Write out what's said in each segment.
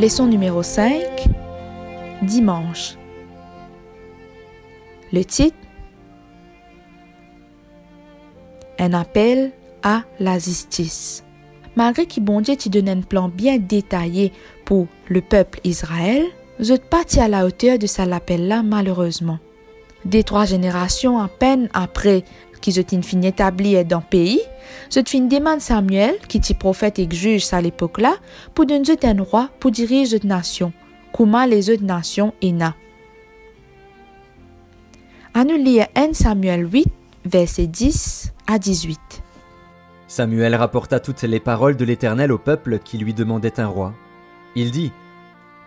Leçon numéro 5. Dimanche. Le titre Un appel à la justice. Malgré qu'il bon Dieu donne un plan bien détaillé pour le peuple Israël, vous êtes parti à la hauteur de cet appel-là malheureusement. Des trois générations à peine après qu'ils ont fini établi dans le pays, je fin demande Samuel, qui était prophète et juge à l'époque-là, pour donner un roi pour diriger cette nation, comment les autres nations na. À nous lire 1 Samuel 8, versets 10 à 18. Samuel rapporta toutes les paroles de l'Éternel au peuple qui lui demandait un roi. Il dit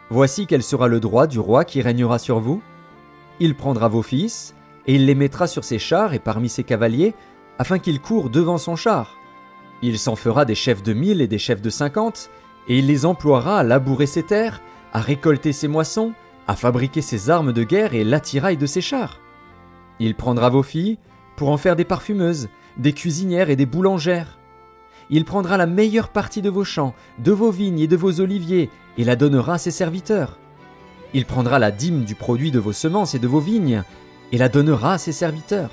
Voici quel sera le droit du roi qui régnera sur vous? Il prendra vos fils, et il les mettra sur ses chars et parmi ses cavaliers, afin qu'ils courent devant son char. Il s'en fera des chefs de mille et des chefs de cinquante, et il les emploiera à labourer ses terres, à récolter ses moissons, à fabriquer ses armes de guerre et l'attirail de ses chars. Il prendra vos filles pour en faire des parfumeuses, des cuisinières et des boulangères. Il prendra la meilleure partie de vos champs, de vos vignes et de vos oliviers, et la donnera à ses serviteurs. Il prendra la dîme du produit de vos semences et de vos vignes, et la donnera à ses serviteurs.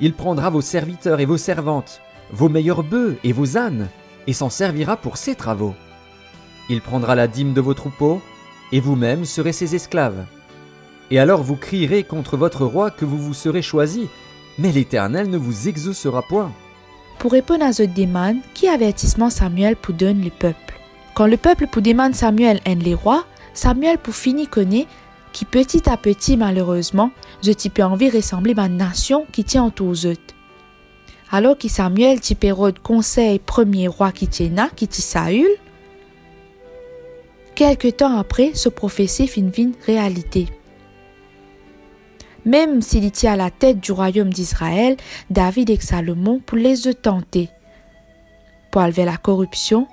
Il prendra vos serviteurs et vos servantes, vos meilleurs bœufs et vos ânes, et s'en servira pour ses travaux. Il prendra la dîme de vos troupeaux, et vous-même serez ses esclaves. Et alors vous crierez contre votre roi que vous vous serez choisi, mais l'Éternel ne vous exaucera point. Pour répondre à demande, qui avertissement Samuel pour donner le peuple? Quand le peuple pour demander Samuel un les rois, Samuel pour finir connaît qui petit à petit, malheureusement, je type envie ressembler ma nation qui tient aux eux. Alors que Samuel typérode conseil premier roi qui tient qui tient Saül, quelque temps après, ce prophétie fin fin réalité. Même s'il était à la tête du royaume d'Israël, David et Salomon pour les tenter. Pour enlever la corruption,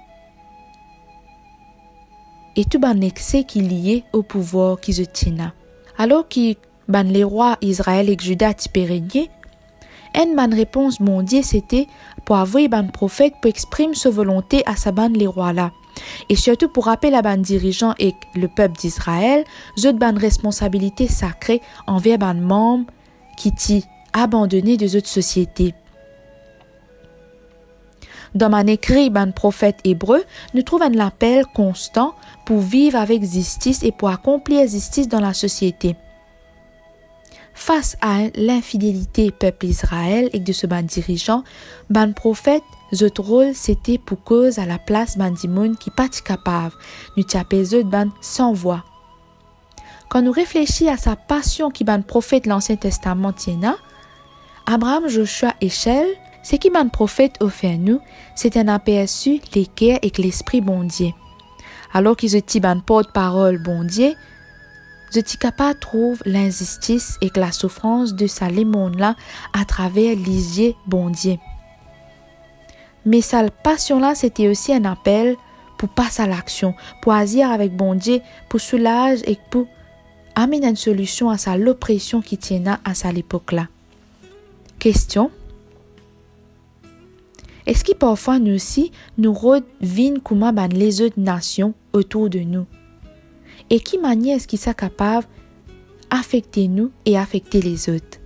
et tout ban excès qui lié au pouvoir qui se tient. Alors que ban les rois Israël et Juda régner, une ban réponse mondiale c'était pour avoir ban prophète pour exprimer sa volonté à sa ban les rois là. Et surtout pour rappeler la ban dirigeant et le peuple d'Israël, zot ban responsabilité sacrée envers ban membres qui t'y abandonné des autres sociétés. Dans mon écrit, ban prophète hébreu, nous trouvons un appel constant pour vivre avec justice et pour accomplir justice dans la société. Face à l'infidélité peuple Israël et de ce ban dirigeant, ban prophète, notre rôle c'était pour cause à la place ban dimoun qui pas capable, nous tapez ban sans voix. Quand nous réfléchissons à sa passion qui ban prophète l'Ancien Testament tiena, Abraham, Joshua et Shell, ce qui ban prophète offert nous, c'est un aperçu l'équerre et l'esprit bondier. Alors qu'ils étaient ban porte-parole bondier, je suis capable trouve l'injustice et la souffrance de sa monde là à travers l'isier bondier. Mais sa passion là, c'était aussi un appel pour passer à l'action, pour agir avec bondier, pour soulager et pour amener une solution à sa l'oppression qui tient à sa l'époque là. Question est-ce que parfois nous aussi, nous revinons comment ban les autres nations autour de nous? Et qui manière est-ce qu'ils sont capables d'affecter nous et affecter les autres?